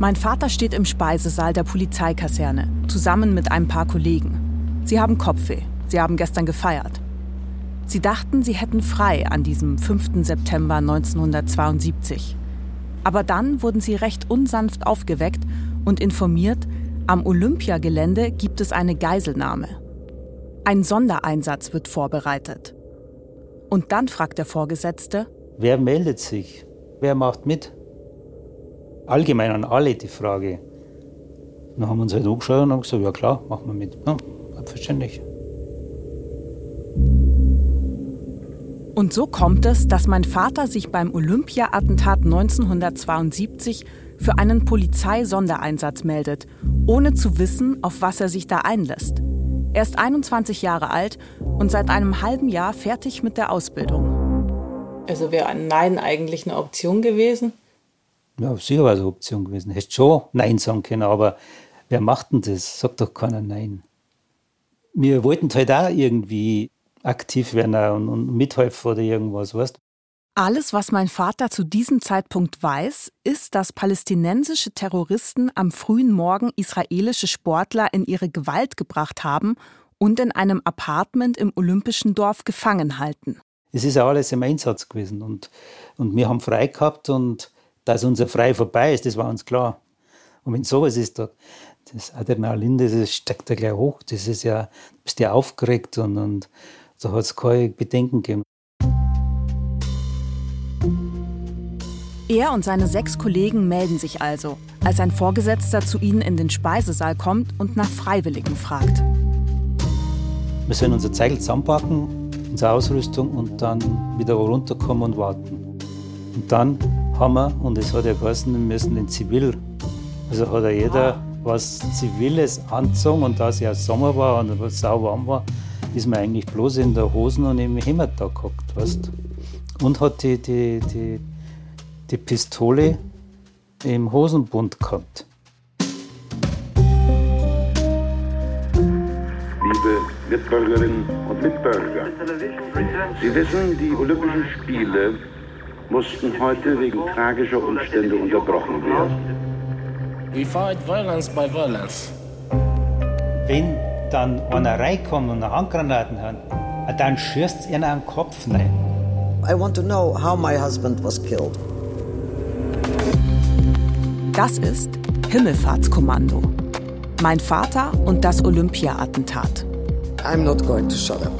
Mein Vater steht im Speisesaal der Polizeikaserne, zusammen mit ein paar Kollegen. Sie haben Kopfweh. Sie haben gestern gefeiert. Sie dachten, sie hätten frei an diesem 5. September 1972. Aber dann wurden sie recht unsanft aufgeweckt und informiert, am Olympiagelände gibt es eine Geiselnahme. Ein Sondereinsatz wird vorbereitet. Und dann fragt der Vorgesetzte, wer meldet sich? Wer macht mit? Allgemein an alle die Frage. Dann haben wir uns halt angeschaut und haben gesagt, ja klar, machen wir mit. Ja, selbstverständlich. Und so kommt es, dass mein Vater sich beim Olympia-Attentat 1972 für einen Polizeisondereinsatz meldet, ohne zu wissen, auf was er sich da einlässt. Er ist 21 Jahre alt und seit einem halben Jahr fertig mit der Ausbildung. Also wäre ein Nein eigentlich eine Option gewesen? Ja, sicher war es eine Option gewesen. Hättest schon Nein sagen können, aber wer macht denn das? Sagt doch keiner Nein. Wir wollten halt auch irgendwie aktiv werden und, und mithelfen oder irgendwas, weißt alles, was mein Vater zu diesem Zeitpunkt weiß, ist, dass palästinensische Terroristen am frühen Morgen israelische Sportler in ihre Gewalt gebracht haben und in einem Apartment im Olympischen Dorf gefangen halten. Es ist ja alles im Einsatz gewesen und, und wir haben frei gehabt und dass unser Frei vorbei ist, das war uns klar. Und wenn sowas ist, da, das Adrenalin, das steckt ja gleich hoch, das ist ja, du bist ja aufgeregt und, und da hat es keine Bedenken gegeben. Er und seine sechs Kollegen melden sich also, als ein Vorgesetzter zu ihnen in den Speisesaal kommt und nach Freiwilligen fragt. Wir sollen unser Zeigel zusammenpacken, unsere Ausrüstung und dann wieder runterkommen und warten. Und dann haben wir, und es hat ja geheißen, wir müssen in Zivil. Also hat ja jeder was Ziviles angezogen und da es ja Sommer war und es sau warm war, ist man eigentlich bloß in der Hosen und im Hemd da gehockt, weißt Und hat die, die, die, die Pistole im Hosenbund gehabt. Liebe Mitbürgerinnen und Mitbürger, Sie wissen, die Olympischen Spiele mussten heute wegen tragischer Umstände unterbrochen werden. We fight violence by violence. Wenn dann einer reinkommt und eine Handgranaten hat, dann schießt er einen Kopf rein. I want to know how my husband was killed. Das ist Himmelfahrtskommando. Mein Vater und das Olympia-Attentat. I'm not going to shut up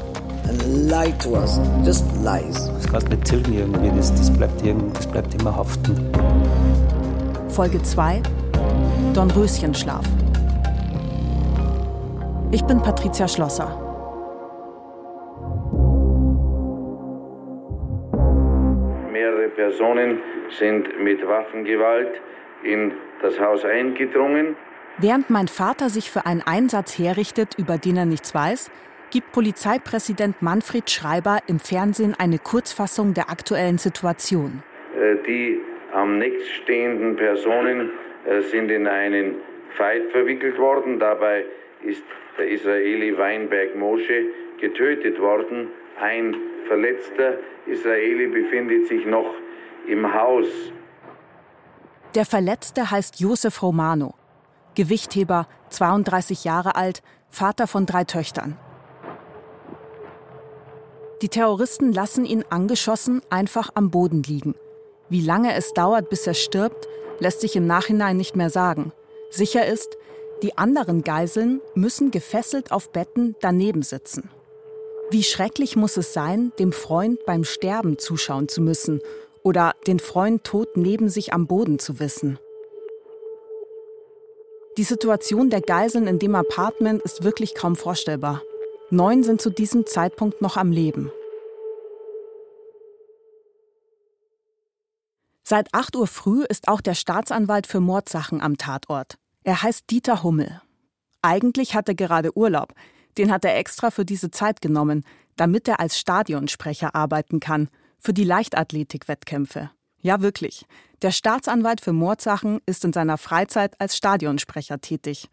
and lie to us. Just lies. Das kannst nicht tilgen irgendwie, das, das, bleibt irgendwie, das bleibt immer haften. Folge 2 Dornröschenschlaf. Ich bin Patricia Schlosser. Mehrere Personen sind mit Waffengewalt in das Haus eingedrungen. Während mein Vater sich für einen Einsatz herrichtet, über den er nichts weiß, gibt Polizeipräsident Manfred Schreiber im Fernsehen eine Kurzfassung der aktuellen Situation. Äh, die am nächststehenden Personen äh, sind in einen Fight verwickelt worden. Dabei ist der Israeli Weinberg Moshe getötet worden. Ein verletzter Israeli befindet sich noch im Haus. Der Verletzte heißt Josef Romano, Gewichtheber, 32 Jahre alt, Vater von drei Töchtern. Die Terroristen lassen ihn angeschossen einfach am Boden liegen. Wie lange es dauert, bis er stirbt, lässt sich im Nachhinein nicht mehr sagen. Sicher ist, die anderen Geiseln müssen gefesselt auf Betten daneben sitzen. Wie schrecklich muss es sein, dem Freund beim Sterben zuschauen zu müssen oder den Freund tot neben sich am Boden zu wissen. Die Situation der Geiseln in dem Apartment ist wirklich kaum vorstellbar. Neun sind zu diesem Zeitpunkt noch am Leben. Seit 8 Uhr früh ist auch der Staatsanwalt für Mordsachen am Tatort. Er heißt Dieter Hummel. Eigentlich hat er gerade Urlaub. Den hat er extra für diese Zeit genommen, damit er als Stadionsprecher arbeiten kann, für die Leichtathletik-Wettkämpfe. Ja, wirklich. Der Staatsanwalt für Mordsachen ist in seiner Freizeit als Stadionsprecher tätig.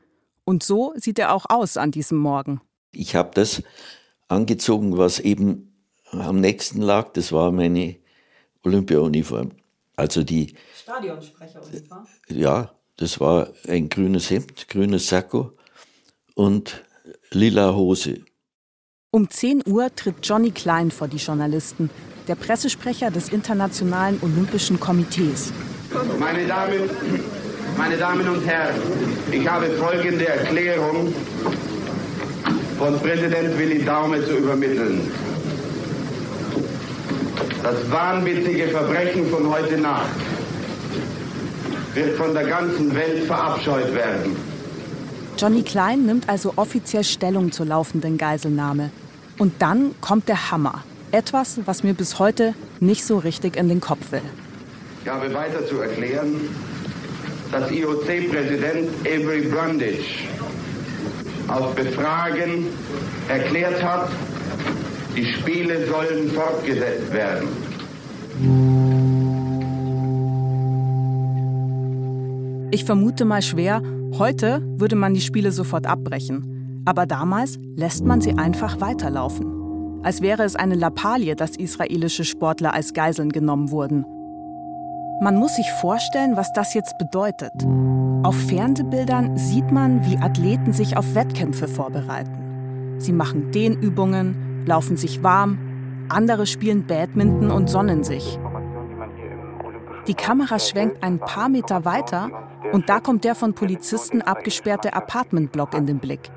Und so sieht er auch aus an diesem Morgen. Ich habe das angezogen, was eben am nächsten lag. Das war meine Olympia-Uniform. Also die. Stadionsprecheruniform? Ja, Das war ein grünes Hemd, grünes Sakko und lila Hose. Um 10 Uhr tritt Johnny Klein vor die Journalisten, der Pressesprecher des Internationalen Olympischen Komitees. Meine Damen, meine Damen und Herren, ich habe folgende Erklärung von Präsident Willi Daume zu übermitteln. Das wahnwitzige Verbrechen von heute Nacht wird von der ganzen Welt verabscheut werden. Johnny Klein nimmt also offiziell Stellung zur laufenden Geiselnahme. Und dann kommt der Hammer. Etwas, was mir bis heute nicht so richtig in den Kopf will. Ich habe weiter zu erklären, dass IOC-Präsident Avery Brundage auf Befragen erklärt hat, die Spiele sollen fortgesetzt werden. Ich vermute mal schwer, heute würde man die Spiele sofort abbrechen. Aber damals lässt man sie einfach weiterlaufen. Als wäre es eine Lappalie, dass israelische Sportler als Geiseln genommen wurden. Man muss sich vorstellen, was das jetzt bedeutet. Auf Fernsehbildern sieht man, wie Athleten sich auf Wettkämpfe vorbereiten. Sie machen Dehnübungen, laufen sich warm, andere spielen Badminton und sonnen sich. Die Kamera schwenkt ein paar Meter weiter und da kommt der von Polizisten abgesperrte Apartmentblock in den Blick.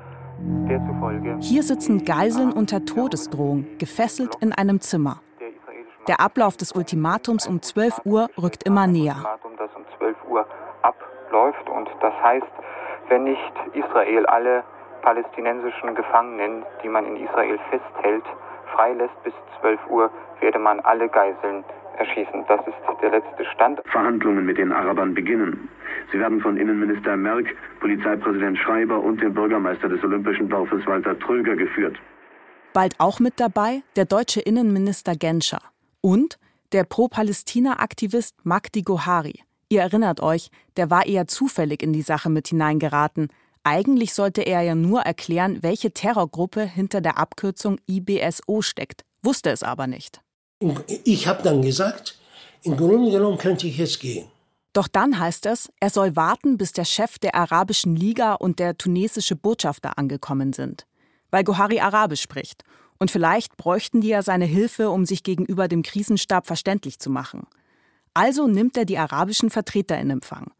Hier sitzen Geiseln unter Todesdrohung, gefesselt in einem Zimmer. Der Ablauf des Ultimatums um 12 Uhr rückt immer näher. Das 12 Uhr abläuft und das heißt, wenn nicht Israel alle palästinensischen Gefangenen, die man in Israel festhält, freilässt bis 12 Uhr, werde man alle Geiseln erschießen. Das ist der letzte Stand. Verhandlungen mit den Arabern beginnen. Sie werden von Innenminister Merck, Polizeipräsident Schreiber und dem Bürgermeister des Olympischen Dorfes Walter Tröger geführt. Bald auch mit dabei der deutsche Innenminister Genscher und der Pro-Palästina-Aktivist Magdi Gohari. Ihr erinnert euch, der war eher zufällig in die Sache mit hineingeraten. Eigentlich sollte er ja nur erklären, welche Terrorgruppe hinter der Abkürzung IBSO steckt, wusste es aber nicht. Ich habe dann gesagt, im Grunde genommen könnte ich jetzt gehen. Doch dann heißt es, er soll warten, bis der Chef der Arabischen Liga und der tunesische Botschafter angekommen sind. Weil Gohari Arabisch spricht. Und vielleicht bräuchten die ja seine Hilfe, um sich gegenüber dem Krisenstab verständlich zu machen. Also nimmt er die arabischen Vertreter in Empfang.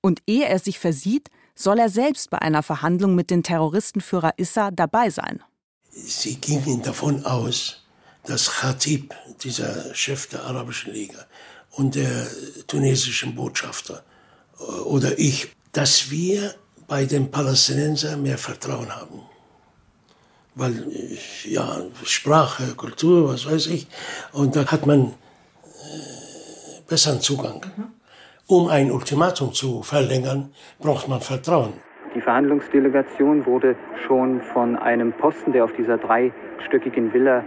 Und ehe er sich versieht, soll er selbst bei einer Verhandlung mit dem Terroristenführer Issa dabei sein. Sie gingen davon aus, dass Khatib, dieser Chef der Arabischen Liga, und der tunesischen Botschafter äh, oder ich, dass wir bei den Palästinensern mehr Vertrauen haben. Weil, äh, ja, Sprache, Kultur, was weiß ich, und da hat man äh, besseren Zugang. Um ein Ultimatum zu verlängern, braucht man Vertrauen. Die Verhandlungsdelegation wurde schon von einem Posten, der auf dieser dreistöckigen Villa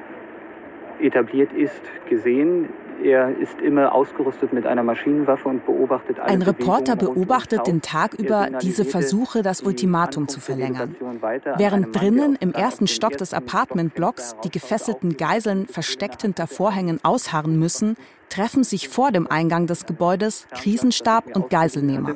etabliert ist, gesehen. Er ist immer ausgerüstet mit einer Maschinenwaffe und beobachtet alle Ein Reporter beobachtet den Tag über diese Versuche, das Ultimatum zu verlängern. Während drinnen im ersten Stock des Apartmentblocks die gefesselten Geiseln versteckt hinter Vorhängen ausharren müssen, treffen sich vor dem Eingang des Gebäudes Krisenstab und Geiselnehmer.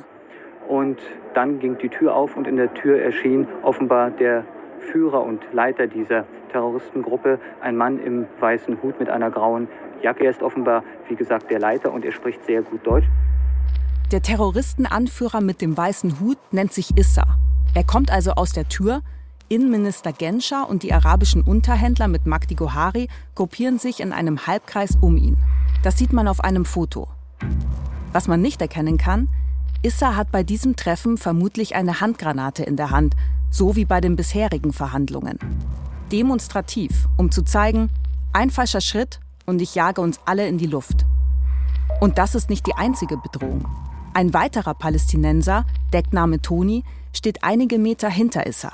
Und dann ging die Tür auf und in der Tür erschien offenbar der Führer und Leiter dieser Terroristengruppe, ein Mann im weißen Hut mit einer grauen Jacke. Er ist offenbar, wie gesagt, der Leiter und er spricht sehr gut Deutsch. Der Terroristenanführer mit dem weißen Hut nennt sich Issa. Er kommt also aus der Tür. Innenminister Genscher und die arabischen Unterhändler mit Magdi Gohari gruppieren sich in einem Halbkreis um ihn. Das sieht man auf einem Foto. Was man nicht erkennen kann, Issa hat bei diesem Treffen vermutlich eine Handgranate in der Hand, so wie bei den bisherigen Verhandlungen. Demonstrativ, um zu zeigen, ein falscher Schritt und ich jage uns alle in die Luft. Und das ist nicht die einzige Bedrohung. Ein weiterer Palästinenser, Deckname Toni, steht einige Meter hinter Issa.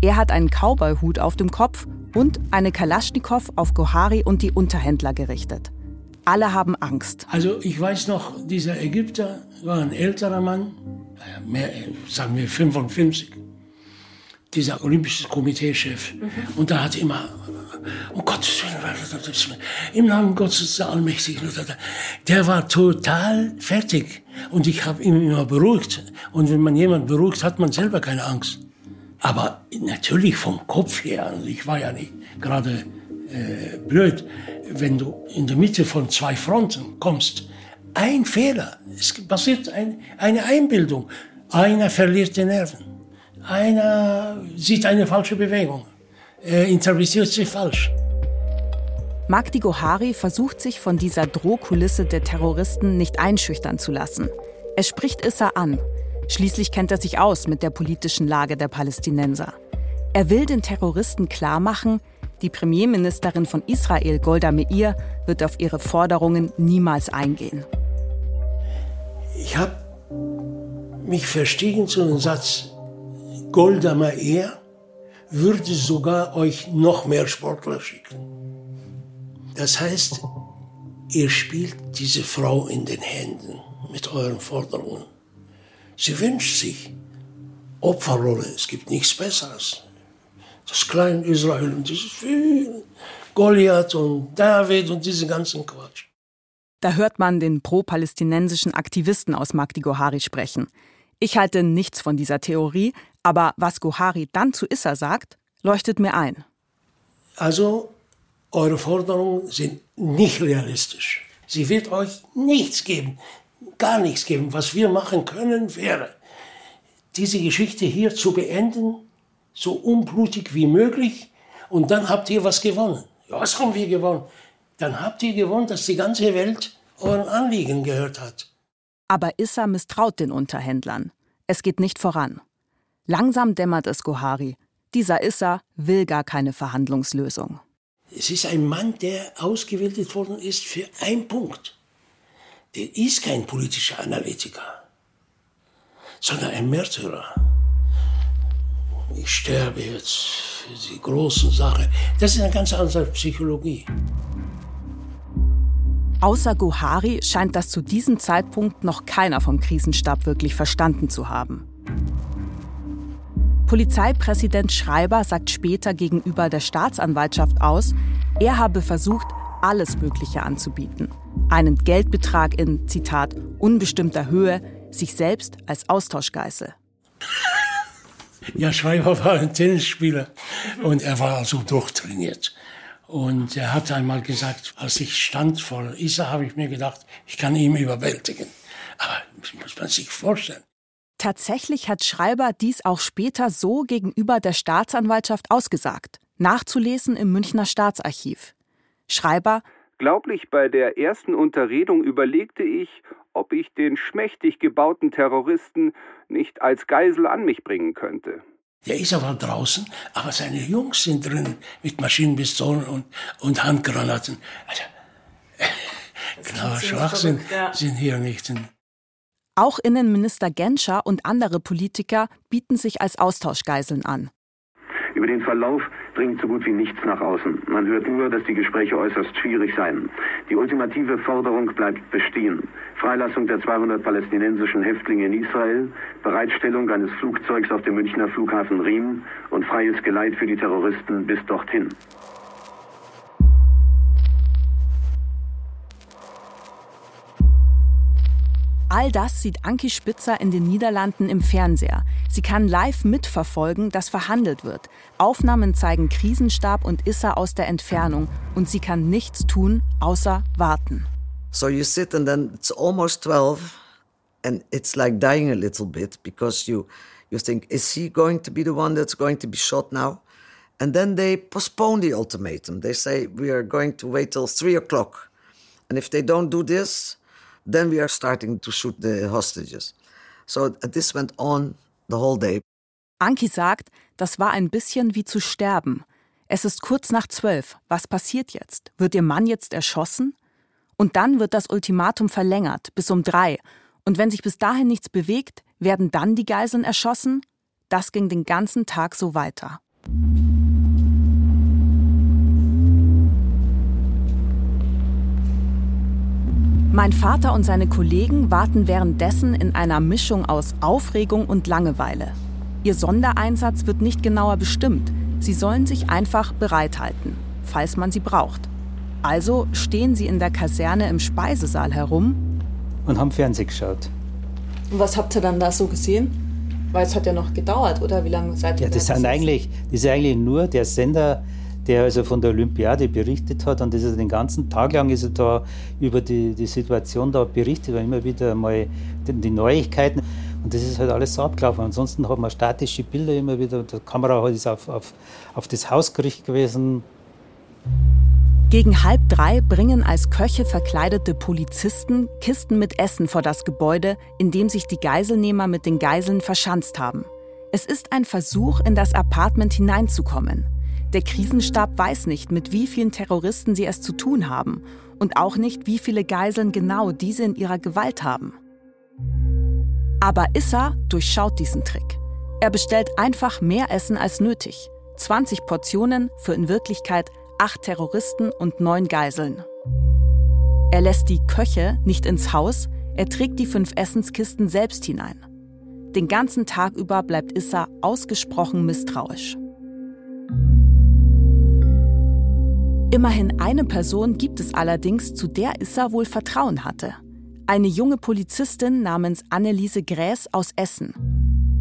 Er hat einen Cowboy-Hut auf dem Kopf und eine Kalaschnikow auf Gohari und die Unterhändler gerichtet. Alle haben Angst. Also ich weiß noch, dieser Ägypter war ein älterer Mann, mehr, sagen wir 55. dieser Olympische Komitee-Chef. Mhm. Und da hat immer, um Gottes Willen, im Namen Gottes der Allmächtigen, der war total fertig. Und ich habe ihn immer beruhigt. Und wenn man jemanden beruhigt, hat man selber keine Angst. Aber natürlich vom Kopf her, also ich war ja nicht gerade äh, blöd, wenn du in der Mitte von zwei Fronten kommst. Ein Fehler, es passiert ein, eine Einbildung. Einer verliert die Nerven. Einer sieht eine falsche Bewegung, er interpretiert sie falsch. Magdi Gohari versucht sich von dieser Drohkulisse der Terroristen nicht einschüchtern zu lassen. Er spricht Issa an. Schließlich kennt er sich aus mit der politischen Lage der Palästinenser. Er will den Terroristen klarmachen, die Premierministerin von Israel, Golda Meir, wird auf ihre Forderungen niemals eingehen. Ich habe mich verstiegen zu einem Satz, Golda Meir würde sogar euch noch mehr Sportler schicken. Das heißt, ihr spielt diese Frau in den Händen mit euren Forderungen. Sie wünscht sich Opferrolle. Es gibt nichts Besseres. Das kleine Israel und dieses viel Goliath und David und diesen ganzen Quatsch. Da hört man den pro-palästinensischen Aktivisten aus Magdi Gohari sprechen. Ich halte nichts von dieser Theorie, aber was Gohari dann zu Issa sagt, leuchtet mir ein. Also, eure Forderungen sind nicht realistisch. Sie wird euch nichts geben, gar nichts geben. Was wir machen können, wäre, diese Geschichte hier zu beenden, so unblutig wie möglich, und dann habt ihr was gewonnen. Ja, was haben wir gewonnen? Dann habt ihr gewonnen, dass die ganze Welt euren Anliegen gehört hat. Aber Issa misstraut den Unterhändlern. Es geht nicht voran. Langsam dämmert es Gohari. Dieser Issa will gar keine Verhandlungslösung. Es ist ein Mann, der ausgewählt worden ist für einen Punkt. Der ist kein politischer Analytiker, sondern ein Märtyrer. Ich sterbe jetzt für die großen Sachen. Das ist eine ganz andere Psychologie. Außer Gohari scheint das zu diesem Zeitpunkt noch keiner vom Krisenstab wirklich verstanden zu haben. Polizeipräsident Schreiber sagt später gegenüber der Staatsanwaltschaft aus, er habe versucht, alles Mögliche anzubieten. Einen Geldbetrag in, Zitat, unbestimmter Höhe, sich selbst als Austauschgeißel. Ja, Schreiber war ein Tennisspieler und er war also durchtrainiert. Und er hat einmal gesagt, als ich stand vor Isa, habe ich mir gedacht, ich kann ihn überwältigen. Aber das muss man sich vorstellen. Tatsächlich hat Schreiber dies auch später so gegenüber der Staatsanwaltschaft ausgesagt. Nachzulesen im Münchner Staatsarchiv. Schreiber Glaublich bei der ersten Unterredung überlegte ich, ob ich den schmächtig gebauten Terroristen nicht als Geisel an mich bringen könnte. Der ist aber draußen, aber seine Jungs sind drin mit Maschinenpistolen und, und Handgranaten. Also, klar, Schwachsinn ja. sind hier nicht. Auch Innenminister Genscher und andere Politiker bieten sich als Austauschgeiseln an. Über den Verlauf dringt so gut wie nichts nach außen. Man hört nur, dass die Gespräche äußerst schwierig seien. Die ultimative Forderung bleibt bestehen. Freilassung der 200 palästinensischen Häftlinge in Israel, Bereitstellung eines Flugzeugs auf dem Münchner Flughafen Riem und freies Geleit für die Terroristen bis dorthin. All das sieht Anki Spitzer in den Niederlanden im Fernseher. Sie kann live mitverfolgen, dass verhandelt wird. Aufnahmen zeigen Krisenstab und Issa aus der Entfernung und sie kann nichts tun, außer warten. So you sit and then it's almost 12 and it's like dying a little bit because you you think is he going to be the one that's going to be shot now? And then they postpone the ultimatum. They say we are going to wait till three o'clock. And if they don't do this, then we are starting to shoot the hostages. So this went on the whole day. Anki sagt, das war ein bisschen wie zu sterben. Es ist kurz nach zwölf. Was passiert jetzt? Wird ihr Mann jetzt erschossen? Und dann wird das Ultimatum verlängert bis um drei. Und wenn sich bis dahin nichts bewegt, werden dann die Geiseln erschossen? Das ging den ganzen Tag so weiter. Mein Vater und seine Kollegen warten währenddessen in einer Mischung aus Aufregung und Langeweile. Ihr Sondereinsatz wird nicht genauer bestimmt. Sie sollen sich einfach bereithalten, falls man sie braucht. Also stehen sie in der Kaserne im Speisesaal herum und haben Fernsehen geschaut. Und was habt ihr dann da so gesehen? Weil es hat ja noch gedauert, oder? Wie lange seid ihr Ja, das, sind eigentlich, das ist eigentlich nur der Sender, der also von der Olympiade berichtet hat. Und das ist den ganzen Tag lang ist er da über die, die Situation da berichtet und immer wieder mal die, Neuigkeiten. Und das ist halt alles so abgelaufen. Ansonsten hat man statische Bilder immer wieder. Die Kamera ist auf, auf, auf das Haus gerichtet gewesen. Gegen halb drei bringen als Köche verkleidete Polizisten Kisten mit Essen vor das Gebäude, in dem sich die Geiselnehmer mit den Geiseln verschanzt haben. Es ist ein Versuch, in das Apartment hineinzukommen. Der Krisenstab weiß nicht, mit wie vielen Terroristen sie es zu tun haben und auch nicht, wie viele Geiseln genau diese in ihrer Gewalt haben. Aber Issa durchschaut diesen Trick. Er bestellt einfach mehr Essen als nötig. 20 Portionen für in Wirklichkeit acht Terroristen und neun Geiseln. Er lässt die Köche nicht ins Haus, er trägt die fünf Essenskisten selbst hinein. Den ganzen Tag über bleibt Issa ausgesprochen misstrauisch. Immerhin eine Person gibt es allerdings, zu der Issa wohl Vertrauen hatte. Eine junge Polizistin namens Anneliese Gräß aus Essen.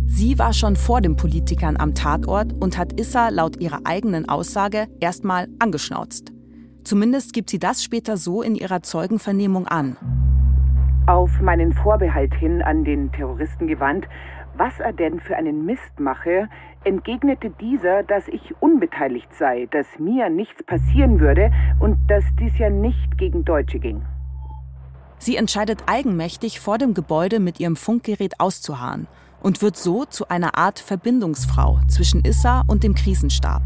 Sie war schon vor den Politikern am Tatort und hat Issa laut ihrer eigenen Aussage erstmal angeschnauzt. Zumindest gibt sie das später so in ihrer Zeugenvernehmung an. Auf meinen Vorbehalt hin an den Terroristen gewandt, was er denn für einen Mist mache, entgegnete dieser, dass ich unbeteiligt sei, dass mir nichts passieren würde und dass dies ja nicht gegen Deutsche ging. Sie entscheidet eigenmächtig, vor dem Gebäude mit ihrem Funkgerät auszuharren und wird so zu einer Art Verbindungsfrau zwischen Issa und dem Krisenstab.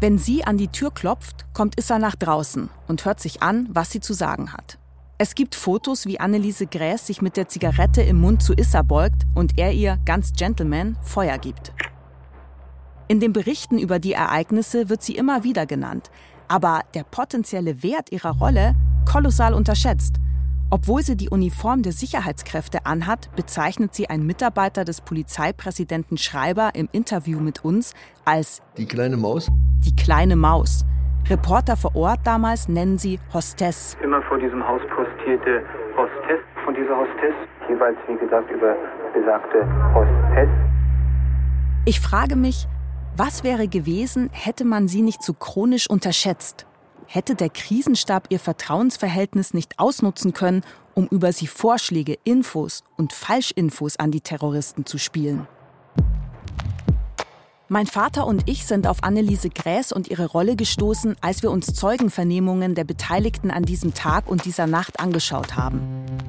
Wenn sie an die Tür klopft, kommt Issa nach draußen und hört sich an, was sie zu sagen hat. Es gibt Fotos, wie Anneliese Gräß sich mit der Zigarette im Mund zu Issa beugt und er ihr ganz Gentleman Feuer gibt. In den Berichten über die Ereignisse wird sie immer wieder genannt, aber der potenzielle Wert ihrer Rolle kolossal unterschätzt. Obwohl sie die Uniform der Sicherheitskräfte anhat, bezeichnet sie ein Mitarbeiter des Polizeipräsidenten Schreiber im Interview mit uns als die kleine Maus. Die kleine Maus. Reporter vor Ort damals nennen sie Hostess. Immer vor diesem Haus postierte Hostess von dieser Hostess, jeweils wie gesagt über besagte Hostess. Ich frage mich, was wäre gewesen, hätte man sie nicht so chronisch unterschätzt? Hätte der Krisenstab ihr Vertrauensverhältnis nicht ausnutzen können, um über sie Vorschläge, Infos und Falschinfos an die Terroristen zu spielen? Mein Vater und ich sind auf Anneliese Gräß und ihre Rolle gestoßen, als wir uns Zeugenvernehmungen der Beteiligten an diesem Tag und dieser Nacht angeschaut haben.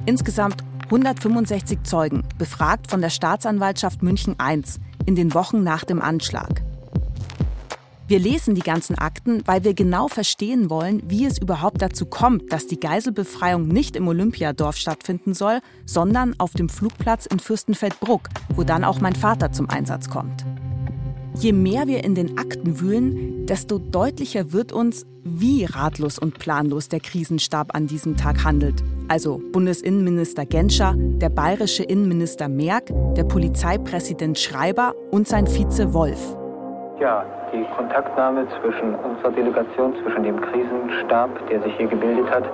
Insgesamt 165 Zeugen, befragt von der Staatsanwaltschaft München I in den Wochen nach dem Anschlag. Wir lesen die ganzen Akten, weil wir genau verstehen wollen, wie es überhaupt dazu kommt, dass die Geiselbefreiung nicht im Olympiadorf stattfinden soll, sondern auf dem Flugplatz in Fürstenfeldbruck, wo dann auch mein Vater zum Einsatz kommt. Je mehr wir in den Akten wühlen, desto deutlicher wird uns, wie ratlos und planlos der Krisenstab an diesem Tag handelt. Also Bundesinnenminister Genscher, der bayerische Innenminister Merck, der Polizeipräsident Schreiber und sein Vize Wolf. Ja, die Kontaktnahme zwischen unserer Delegation, zwischen dem Krisenstab, der sich hier gebildet hat,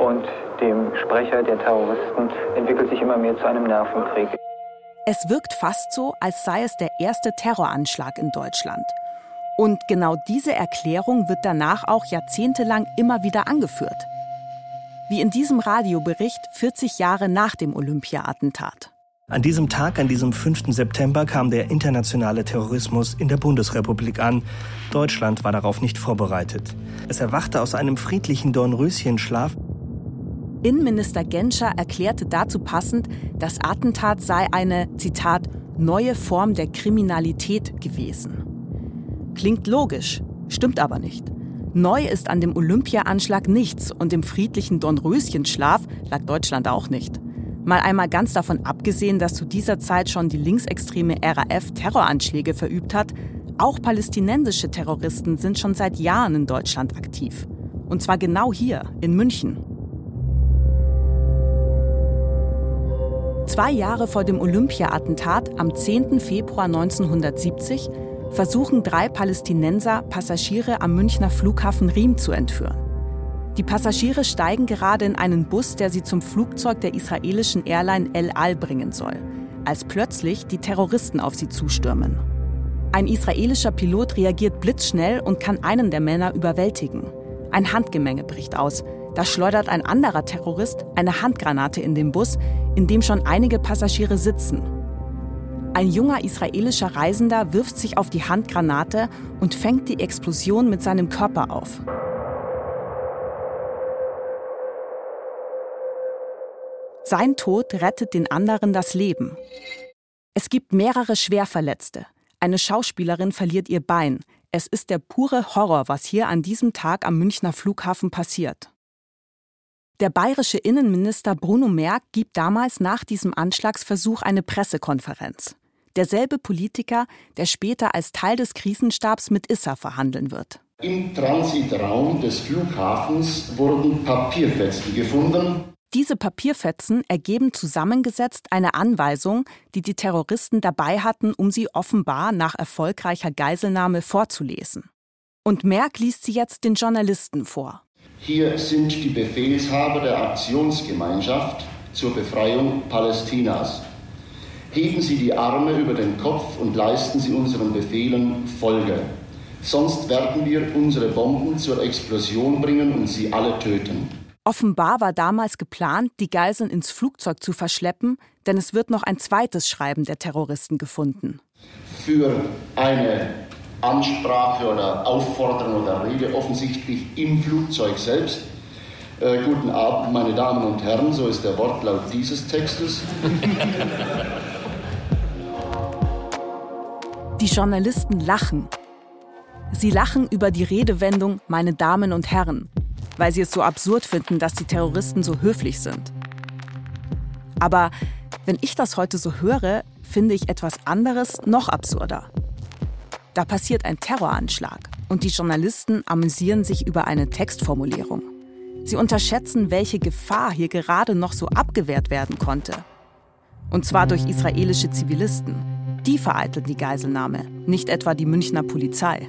und dem Sprecher der Terroristen entwickelt sich immer mehr zu einem Nervenkrieg. Es wirkt fast so, als sei es der erste Terroranschlag in Deutschland. Und genau diese Erklärung wird danach auch jahrzehntelang immer wieder angeführt. Wie in diesem Radiobericht 40 Jahre nach dem Olympia-Attentat. An diesem Tag, an diesem 5. September, kam der internationale Terrorismus in der Bundesrepublik an. Deutschland war darauf nicht vorbereitet. Es erwachte aus einem friedlichen Dornröschenschlaf. Innenminister Genscher erklärte dazu passend, das Attentat sei eine, Zitat, neue Form der Kriminalität gewesen. Klingt logisch, stimmt aber nicht. Neu ist an dem Olympia-Anschlag nichts und im friedlichen Dornröschenschlaf lag Deutschland auch nicht. Mal einmal ganz davon abgesehen, dass zu dieser Zeit schon die linksextreme RAF Terroranschläge verübt hat, auch palästinensische Terroristen sind schon seit Jahren in Deutschland aktiv. Und zwar genau hier, in München. Zwei Jahre vor dem Olympia-Attentat am 10. Februar 1970 versuchen drei Palästinenser, Passagiere am Münchner Flughafen Riem zu entführen. Die Passagiere steigen gerade in einen Bus, der sie zum Flugzeug der israelischen Airline El Al bringen soll, als plötzlich die Terroristen auf sie zustürmen. Ein israelischer Pilot reagiert blitzschnell und kann einen der Männer überwältigen. Ein Handgemenge bricht aus. Da schleudert ein anderer Terrorist eine Handgranate in den Bus, in dem schon einige Passagiere sitzen. Ein junger israelischer Reisender wirft sich auf die Handgranate und fängt die Explosion mit seinem Körper auf. Sein Tod rettet den anderen das Leben. Es gibt mehrere Schwerverletzte. Eine Schauspielerin verliert ihr Bein. Es ist der pure Horror, was hier an diesem Tag am Münchner Flughafen passiert. Der bayerische Innenminister Bruno Merck gibt damals nach diesem Anschlagsversuch eine Pressekonferenz. Derselbe Politiker, der später als Teil des Krisenstabs mit Issa verhandeln wird. Im Transitraum des Flughafens wurden Papierfetzen gefunden. Diese Papierfetzen ergeben zusammengesetzt eine Anweisung, die die Terroristen dabei hatten, um sie offenbar nach erfolgreicher Geiselnahme vorzulesen. Und Merck liest sie jetzt den Journalisten vor. Hier sind die Befehlshaber der Aktionsgemeinschaft zur Befreiung Palästinas. Heben Sie die Arme über den Kopf und leisten Sie unseren Befehlen Folge. Sonst werden wir unsere Bomben zur Explosion bringen und Sie alle töten. Offenbar war damals geplant, die Geiseln ins Flugzeug zu verschleppen, denn es wird noch ein zweites Schreiben der Terroristen gefunden. Für eine Ansprache oder Aufforderung oder Rede offensichtlich im Flugzeug selbst. Äh, guten Abend, meine Damen und Herren, so ist der Wortlaut dieses Textes. Die Journalisten lachen. Sie lachen über die Redewendung meine Damen und Herren, weil sie es so absurd finden, dass die Terroristen so höflich sind. Aber wenn ich das heute so höre, finde ich etwas anderes noch absurder. Da passiert ein Terroranschlag und die Journalisten amüsieren sich über eine Textformulierung. Sie unterschätzen, welche Gefahr hier gerade noch so abgewehrt werden konnte. Und zwar durch israelische Zivilisten. Die vereiteln die Geiselnahme, nicht etwa die Münchner Polizei.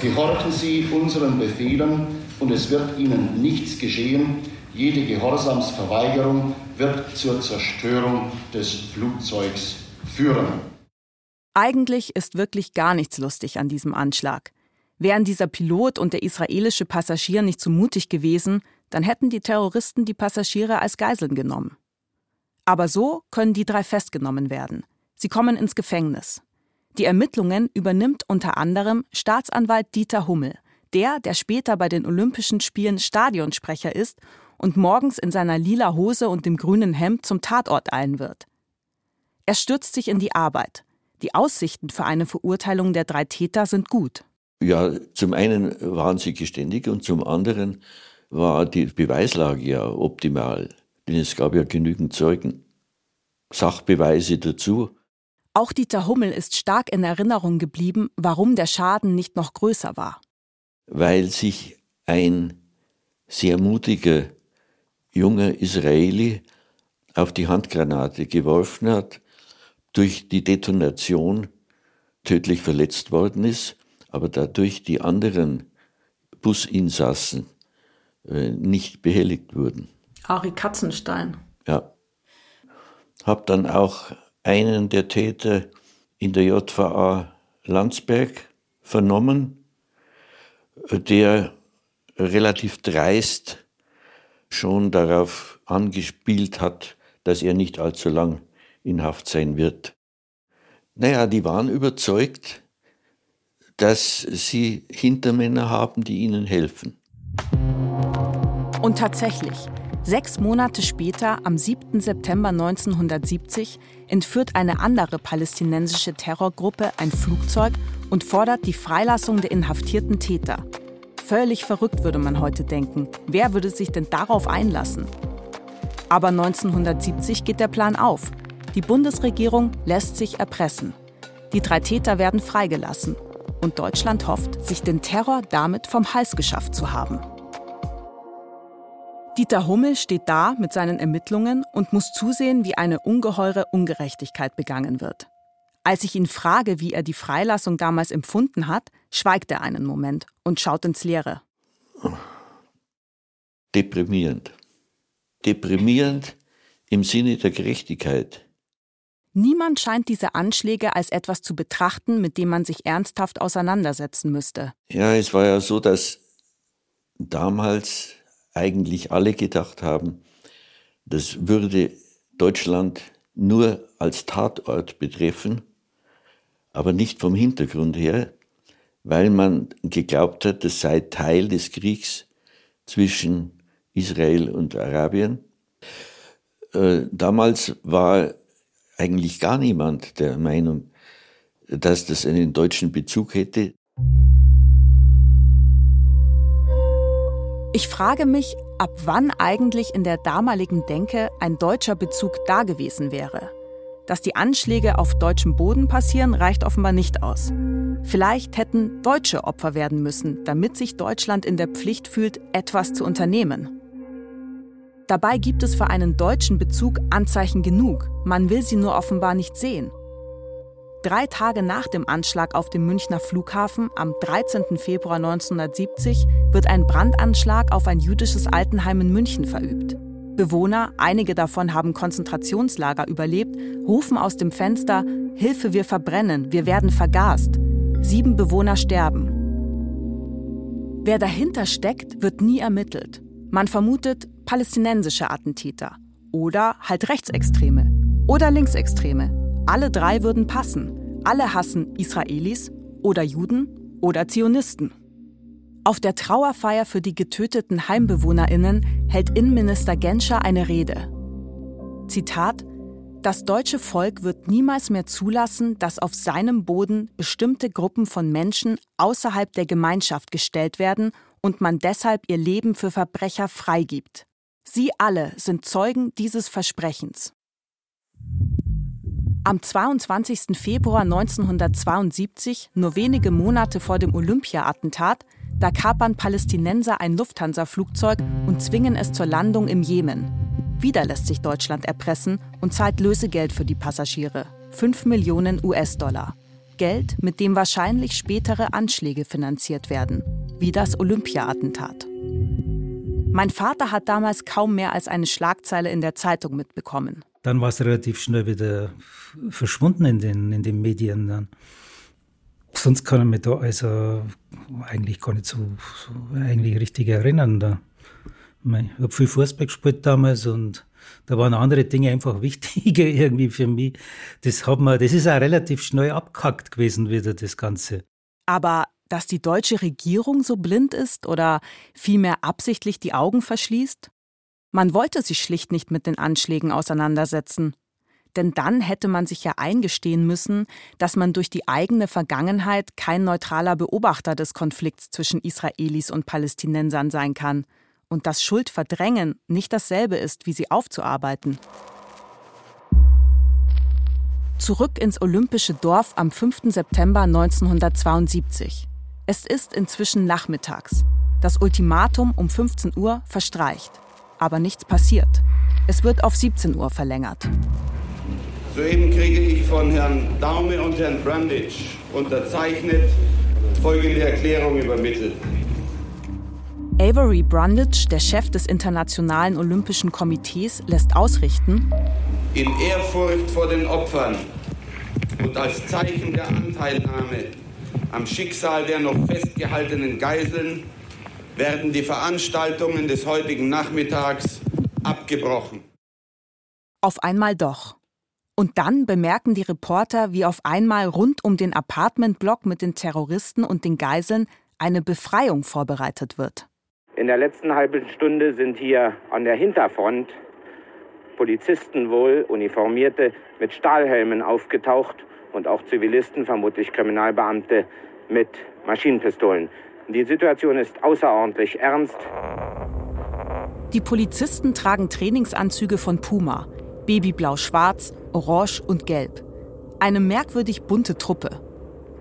Gehorchen Sie unseren Befehlen und es wird Ihnen nichts geschehen. Jede Gehorsamsverweigerung wird zur Zerstörung des Flugzeugs führen. Eigentlich ist wirklich gar nichts lustig an diesem Anschlag. Wären dieser Pilot und der israelische Passagier nicht so mutig gewesen, dann hätten die Terroristen die Passagiere als Geiseln genommen. Aber so können die drei festgenommen werden. Sie kommen ins Gefängnis. Die Ermittlungen übernimmt unter anderem Staatsanwalt Dieter Hummel, der, der später bei den Olympischen Spielen Stadionsprecher ist und morgens in seiner lila Hose und dem grünen Hemd zum Tatort eilen wird. Er stürzt sich in die Arbeit. Die Aussichten für eine Verurteilung der drei Täter sind gut. Ja, zum einen waren sie geständig und zum anderen war die Beweislage ja optimal. Denn es gab ja genügend Zeugen, Sachbeweise dazu. Auch Dieter Hummel ist stark in Erinnerung geblieben, warum der Schaden nicht noch größer war. Weil sich ein sehr mutiger junger Israeli auf die Handgranate geworfen hat, durch die Detonation tödlich verletzt worden ist, aber dadurch die anderen Businsassen äh, nicht behelligt wurden. Ari Katzenstein. Ja. Hab dann auch einen der Täter in der JVA Landsberg vernommen, der relativ dreist schon darauf angespielt hat, dass er nicht allzu lang in Haft sein wird. Naja, die waren überzeugt, dass sie Hintermänner haben, die ihnen helfen. Und tatsächlich, Sechs Monate später, am 7. September 1970, entführt eine andere palästinensische Terrorgruppe ein Flugzeug und fordert die Freilassung der inhaftierten Täter. Völlig verrückt würde man heute denken. Wer würde sich denn darauf einlassen? Aber 1970 geht der Plan auf. Die Bundesregierung lässt sich erpressen. Die drei Täter werden freigelassen. Und Deutschland hofft, sich den Terror damit vom Hals geschafft zu haben. Dieter Hummel steht da mit seinen Ermittlungen und muss zusehen, wie eine ungeheure Ungerechtigkeit begangen wird. Als ich ihn frage, wie er die Freilassung damals empfunden hat, schweigt er einen Moment und schaut ins Leere. Deprimierend. Deprimierend im Sinne der Gerechtigkeit. Niemand scheint diese Anschläge als etwas zu betrachten, mit dem man sich ernsthaft auseinandersetzen müsste. Ja, es war ja so, dass damals eigentlich alle gedacht haben, das würde Deutschland nur als Tatort betreffen, aber nicht vom Hintergrund her, weil man geglaubt hat, das sei Teil des Kriegs zwischen Israel und Arabien. Äh, damals war eigentlich gar niemand der Meinung, dass das einen deutschen Bezug hätte. Ich frage mich, ab wann eigentlich in der damaligen Denke ein deutscher Bezug da gewesen wäre. Dass die Anschläge auf deutschem Boden passieren, reicht offenbar nicht aus. Vielleicht hätten Deutsche Opfer werden müssen, damit sich Deutschland in der Pflicht fühlt, etwas zu unternehmen. Dabei gibt es für einen deutschen Bezug Anzeichen genug, man will sie nur offenbar nicht sehen. Drei Tage nach dem Anschlag auf dem Münchner Flughafen am 13. Februar 1970 wird ein Brandanschlag auf ein jüdisches Altenheim in München verübt. Bewohner, einige davon haben Konzentrationslager überlebt, rufen aus dem Fenster, Hilfe, wir verbrennen, wir werden vergast. Sieben Bewohner sterben. Wer dahinter steckt, wird nie ermittelt. Man vermutet palästinensische Attentäter oder halt Rechtsextreme oder Linksextreme. Alle drei würden passen. Alle hassen Israelis oder Juden oder Zionisten. Auf der Trauerfeier für die getöteten Heimbewohnerinnen hält Innenminister Genscher eine Rede. Zitat Das deutsche Volk wird niemals mehr zulassen, dass auf seinem Boden bestimmte Gruppen von Menschen außerhalb der Gemeinschaft gestellt werden und man deshalb ihr Leben für Verbrecher freigibt. Sie alle sind Zeugen dieses Versprechens. Am 22. Februar 1972, nur wenige Monate vor dem Olympia-Attentat, da kapern Palästinenser ein Lufthansa-Flugzeug und zwingen es zur Landung im Jemen. Wieder lässt sich Deutschland erpressen und zahlt Lösegeld für die Passagiere. 5 Millionen US-Dollar. Geld, mit dem wahrscheinlich spätere Anschläge finanziert werden, wie das Olympia-Attentat. Mein Vater hat damals kaum mehr als eine Schlagzeile in der Zeitung mitbekommen. Dann war es relativ schnell wieder verschwunden in den, in den Medien. Dann. Sonst kann ich mich da also eigentlich gar nicht so, so eigentlich richtig erinnern. Da. Ich habe viel Fußball gespielt damals und da waren andere Dinge einfach wichtiger irgendwie für mich. Das, hat man, das ist auch relativ schnell abgehackt gewesen wieder, das Ganze. Aber dass die deutsche Regierung so blind ist oder vielmehr absichtlich die Augen verschließt? Man wollte sich schlicht nicht mit den Anschlägen auseinandersetzen. Denn dann hätte man sich ja eingestehen müssen, dass man durch die eigene Vergangenheit kein neutraler Beobachter des Konflikts zwischen Israelis und Palästinensern sein kann und dass Schuld verdrängen nicht dasselbe ist, wie sie aufzuarbeiten. Zurück ins olympische Dorf am 5. September 1972. Es ist inzwischen nachmittags. Das Ultimatum um 15 Uhr verstreicht aber nichts passiert. Es wird auf 17 Uhr verlängert. Soeben kriege ich von Herrn Daume und Herrn Branditsch unterzeichnet folgende Erklärung übermittelt. Avery Brundage, der Chef des Internationalen Olympischen Komitees, lässt ausrichten, in Ehrfurcht vor den Opfern und als Zeichen der Anteilnahme am Schicksal der noch festgehaltenen Geiseln werden die Veranstaltungen des heutigen Nachmittags abgebrochen. Auf einmal doch. Und dann bemerken die Reporter, wie auf einmal rund um den Apartmentblock mit den Terroristen und den Geiseln eine Befreiung vorbereitet wird. In der letzten halben Stunde sind hier an der Hinterfront Polizisten wohl, Uniformierte mit Stahlhelmen aufgetaucht und auch Zivilisten, vermutlich Kriminalbeamte mit Maschinenpistolen. Die Situation ist außerordentlich ernst. Die Polizisten tragen Trainingsanzüge von Puma, babyblau-schwarz, orange und gelb. Eine merkwürdig bunte Truppe.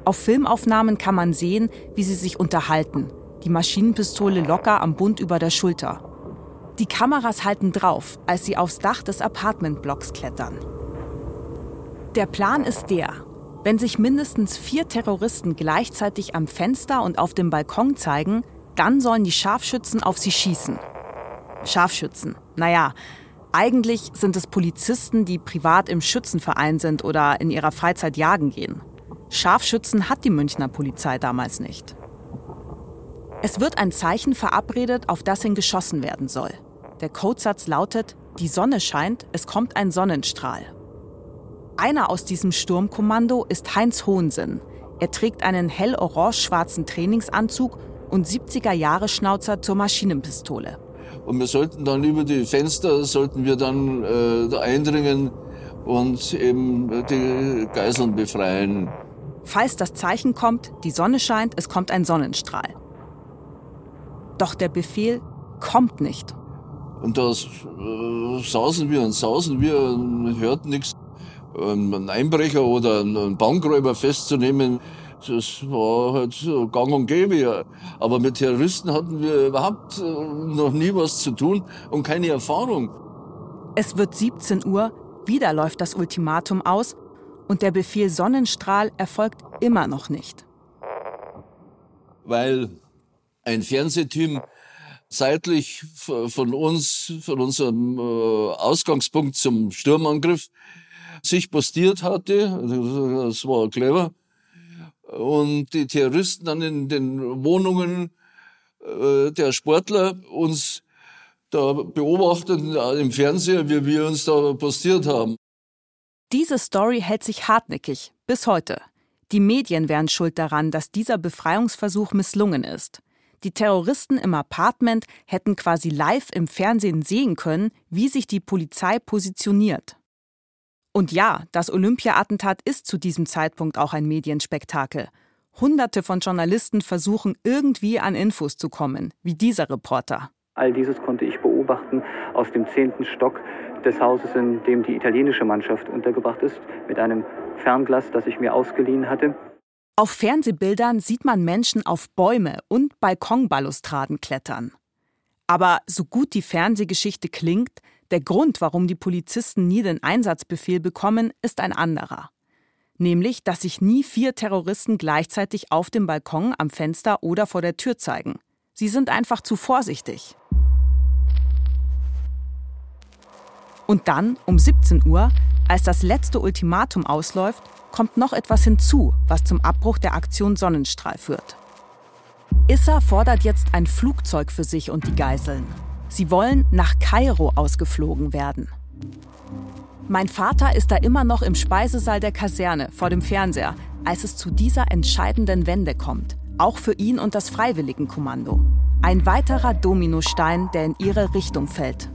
Auf Filmaufnahmen kann man sehen, wie sie sich unterhalten, die Maschinenpistole locker am Bund über der Schulter. Die Kameras halten drauf, als sie aufs Dach des Apartmentblocks klettern. Der Plan ist der, wenn sich mindestens vier Terroristen gleichzeitig am Fenster und auf dem Balkon zeigen, dann sollen die Scharfschützen auf sie schießen. Scharfschützen, naja, eigentlich sind es Polizisten, die privat im Schützenverein sind oder in ihrer Freizeit jagen gehen. Scharfschützen hat die Münchner Polizei damals nicht. Es wird ein Zeichen verabredet, auf das hin geschossen werden soll. Der Codesatz lautet, die Sonne scheint, es kommt ein Sonnenstrahl. Einer aus diesem Sturmkommando ist Heinz Hohensinn. Er trägt einen hell-orange-schwarzen Trainingsanzug und 70er-Jahre-Schnauzer zur Maschinenpistole. Und wir sollten dann über die Fenster, sollten wir dann äh, da eindringen und eben die Geiseln befreien. Falls das Zeichen kommt, die Sonne scheint, es kommt ein Sonnenstrahl. Doch der Befehl kommt nicht. Und da äh, sausen wir und sausen wir und hört nichts. Einen Einbrecher oder einen Bankräuber festzunehmen, das war halt so gang und gäbe. Aber mit Terroristen hatten wir überhaupt äh, noch nie was zu tun und keine Erfahrung. Es wird 17 Uhr, wieder läuft das Ultimatum aus und der Befehl Sonnenstrahl erfolgt immer noch nicht. Weil ein Fernsehteam seitlich von uns, von unserem äh, Ausgangspunkt zum Sturmangriff, sich postiert hatte. Das war clever. Und die Terroristen dann in den Wohnungen äh, der Sportler uns da beobachten im Fernseher, wie wir uns da postiert haben. Diese Story hält sich hartnäckig bis heute. Die Medien wären schuld daran, dass dieser Befreiungsversuch misslungen ist. Die Terroristen im Apartment hätten quasi live im Fernsehen sehen können, wie sich die Polizei positioniert. Und ja, das Olympia-Attentat ist zu diesem Zeitpunkt auch ein Medienspektakel. Hunderte von Journalisten versuchen irgendwie an Infos zu kommen, wie dieser Reporter. All dieses konnte ich beobachten aus dem zehnten Stock des Hauses, in dem die italienische Mannschaft untergebracht ist, mit einem Fernglas, das ich mir ausgeliehen hatte. Auf Fernsehbildern sieht man Menschen auf Bäume und Balkonbalustraden klettern. Aber so gut die Fernsehgeschichte klingt, der Grund, warum die Polizisten nie den Einsatzbefehl bekommen, ist ein anderer. Nämlich, dass sich nie vier Terroristen gleichzeitig auf dem Balkon, am Fenster oder vor der Tür zeigen. Sie sind einfach zu vorsichtig. Und dann, um 17 Uhr, als das letzte Ultimatum ausläuft, kommt noch etwas hinzu, was zum Abbruch der Aktion Sonnenstrahl führt. Issa fordert jetzt ein Flugzeug für sich und die Geiseln. Sie wollen nach Kairo ausgeflogen werden. Mein Vater ist da immer noch im Speisesaal der Kaserne vor dem Fernseher, als es zu dieser entscheidenden Wende kommt. Auch für ihn und das Freiwilligenkommando. Ein weiterer Dominostein, der in ihre Richtung fällt.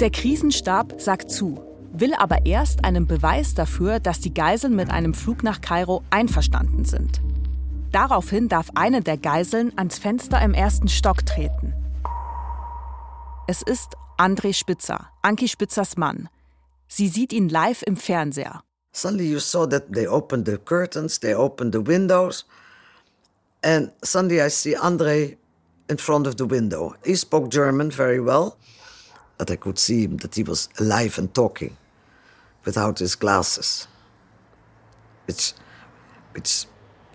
Der Krisenstab sagt zu, will aber erst einen Beweis dafür, dass die Geiseln mit einem Flug nach Kairo einverstanden sind. Daraufhin darf eine der Geiseln ans Fenster im ersten Stock treten. Es ist André Spitzer, Anki Spitzers Mann. Sie sieht ihn live im Fernseher. Suddenly you saw that they opened the curtains, they opened the windows, and suddenly I see André in front of the window. He spoke German very well, but I could see him that he was alive and talking without his glasses, which, which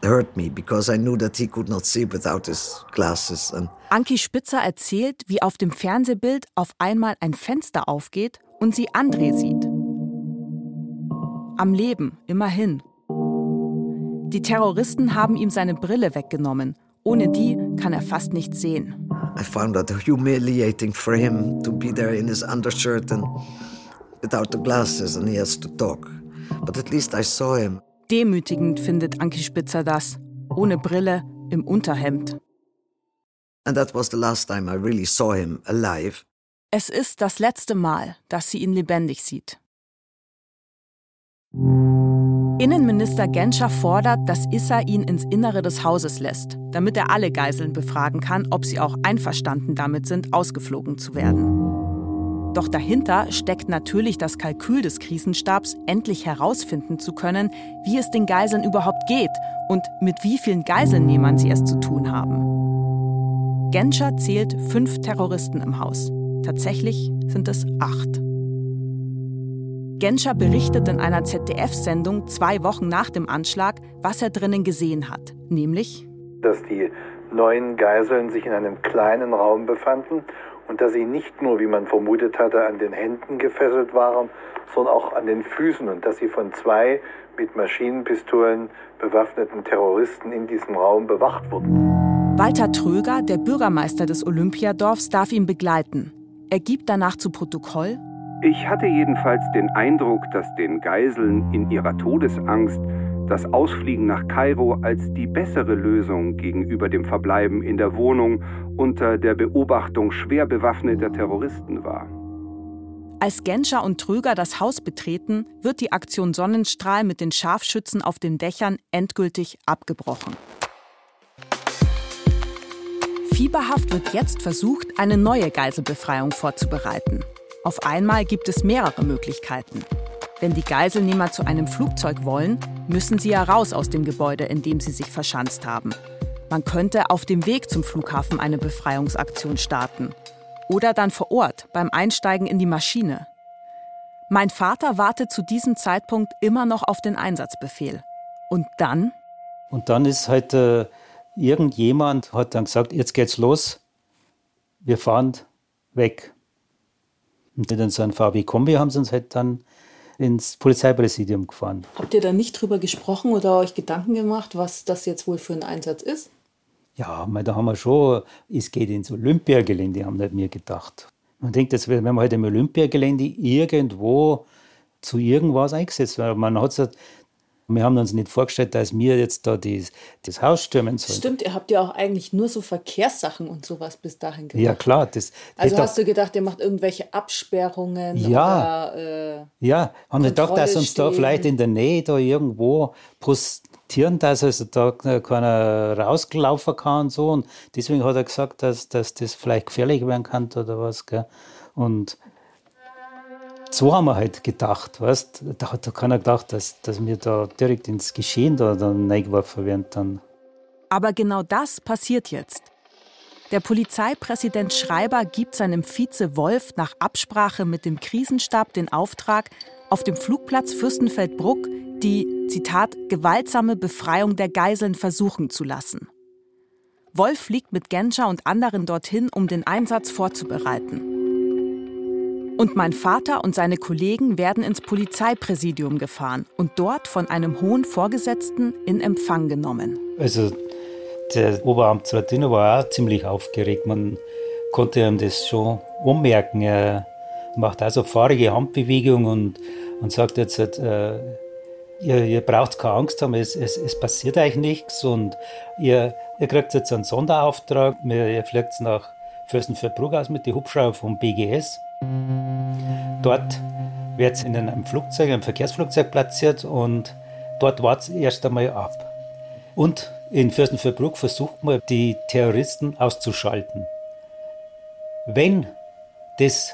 hurt me because I knew that he could not see without his glasses. And Anki Spitzer erzählt, wie auf dem Fernsehbild auf einmal ein Fenster aufgeht und sie André sieht. Am Leben, immerhin. Die Terroristen haben ihm seine Brille weggenommen. Ohne die kann er fast nichts sehen. I found that humiliating for him to be there in his undershirt and without the glasses and he has to talk. But at least I saw him. Demütigend findet Anki Spitzer das. Ohne Brille, im Unterhemd. Really. Es ist das letzte Mal, dass sie ihn lebendig sieht. Innenminister Genscher fordert, dass Issa ihn ins Innere des Hauses lässt, damit er alle Geiseln befragen kann, ob sie auch einverstanden damit sind, ausgeflogen zu werden. Doch dahinter steckt natürlich das Kalkül des Krisenstabs, endlich herausfinden zu können, wie es den Geiseln überhaupt geht und mit wie vielen Geiselnehmern sie es zu tun haben. Genscher zählt fünf Terroristen im Haus. Tatsächlich sind es acht. Genscher berichtet in einer ZDF-Sendung zwei Wochen nach dem Anschlag, was er drinnen gesehen hat. Nämlich, dass die neun Geiseln sich in einem kleinen Raum befanden und dass sie nicht nur, wie man vermutet hatte, an den Händen gefesselt waren, sondern auch an den Füßen und dass sie von zwei mit Maschinenpistolen bewaffneten Terroristen in diesem Raum bewacht wurden. Walter Tröger, der Bürgermeister des Olympiadorfs, darf ihn begleiten. Er gibt danach zu Protokoll, ich hatte jedenfalls den Eindruck, dass den Geiseln in ihrer Todesangst das Ausfliegen nach Kairo als die bessere Lösung gegenüber dem Verbleiben in der Wohnung unter der Beobachtung schwer bewaffneter Terroristen war. Als Genscher und Tröger das Haus betreten, wird die Aktion Sonnenstrahl mit den Scharfschützen auf den Dächern endgültig abgebrochen. Fieberhaft wird jetzt versucht, eine neue Geiselbefreiung vorzubereiten. Auf einmal gibt es mehrere Möglichkeiten. Wenn die Geiselnehmer zu einem Flugzeug wollen, müssen sie ja raus aus dem Gebäude, in dem sie sich verschanzt haben. Man könnte auf dem Weg zum Flughafen eine Befreiungsaktion starten. Oder dann vor Ort beim Einsteigen in die Maschine. Mein Vater wartet zu diesem Zeitpunkt immer noch auf den Einsatzbefehl. Und dann? Und dann ist halt äh, irgendjemand hat dann gesagt, jetzt geht's los. Wir fahren weg. Und in so einem VW-Kombi haben sie uns halt dann ins Polizeipräsidium gefahren. Habt ihr da nicht drüber gesprochen oder euch Gedanken gemacht, was das jetzt wohl für ein Einsatz ist? Ja, da haben wir schon, es geht ins Olympiagelände, haben nicht mir gedacht. Man denkt, dass wenn man halt im Olympiagelände irgendwo zu irgendwas eingesetzt wird. Man hat wir haben uns nicht vorgestellt, dass wir jetzt da die, das Haus stürmen sollen. Stimmt, ihr habt ja auch eigentlich nur so Verkehrssachen und sowas bis dahin gemacht. Ja, klar. Das, also hast du gedacht, ihr macht irgendwelche Absperrungen? Ja. Oder, äh, ja, haben wir gedacht, dass uns da vielleicht in der Nähe da irgendwo postieren, dass also da keiner rausgelaufen kann und so. Und deswegen hat er gesagt, dass, dass das vielleicht gefährlich werden kann oder was. Gell? Und so haben wir halt gedacht, weißt Da hat keiner gedacht, dass, dass wir da direkt ins Geschehen da dann reingeworfen werden. Dann. Aber genau das passiert jetzt. Der Polizeipräsident Schreiber gibt seinem Vize Wolf nach Absprache mit dem Krisenstab den Auftrag, auf dem Flugplatz Fürstenfeldbruck die, Zitat, gewaltsame Befreiung der Geiseln versuchen zu lassen. Wolf fliegt mit Genscher und anderen dorthin, um den Einsatz vorzubereiten. Und mein Vater und seine Kollegen werden ins Polizeipräsidium gefahren und dort von einem hohen Vorgesetzten in Empfang genommen. Also der Oberamtsrat Dino war auch ziemlich aufgeregt. Man konnte ihm das schon ummerken. Er macht also fahrige Handbewegung und, und sagt jetzt, äh, ihr, ihr, braucht keine Angst haben, es, es, es, passiert eigentlich nichts und ihr, ihr kriegt jetzt einen Sonderauftrag. Ihr fliegt nach Fürstenfeldbruck aus mit den Hubschrauber vom BGS Dort wird es in einem Flugzeug, einem Verkehrsflugzeug platziert und dort wartet es erst einmal ab. Und in Fürstenfeldbruck versucht man, die Terroristen auszuschalten. Wenn das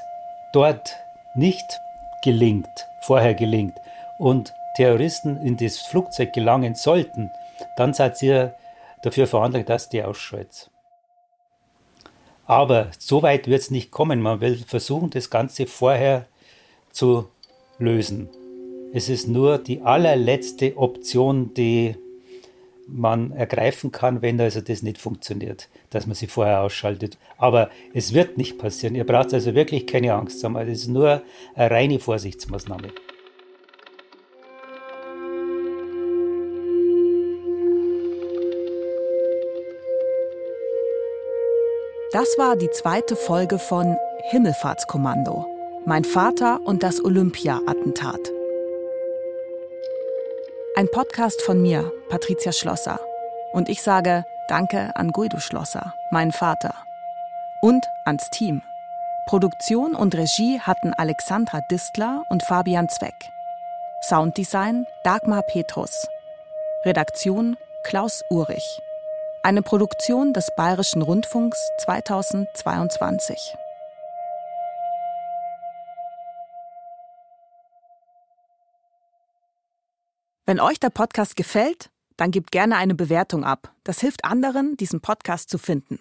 dort nicht gelingt, vorher gelingt, und Terroristen in das Flugzeug gelangen sollten, dann seid ihr dafür verantwortlich, dass die ausschaltet. Aber so weit wird es nicht kommen. Man will versuchen, das Ganze vorher zu lösen. Es ist nur die allerletzte Option, die man ergreifen kann, wenn also das nicht funktioniert, dass man sie vorher ausschaltet. Aber es wird nicht passieren. Ihr braucht also wirklich keine Angst haben. Es ist nur eine reine Vorsichtsmaßnahme. Das war die zweite Folge von Himmelfahrtskommando. Mein Vater und das Olympia-Attentat. Ein Podcast von mir, Patricia Schlosser. Und ich sage Danke an Guido Schlosser, meinen Vater. Und ans Team. Produktion und Regie hatten Alexandra Distler und Fabian Zweck. Sounddesign Dagmar Petrus. Redaktion Klaus Urich. Eine Produktion des Bayerischen Rundfunks 2022. Wenn euch der Podcast gefällt, dann gebt gerne eine Bewertung ab. Das hilft anderen, diesen Podcast zu finden.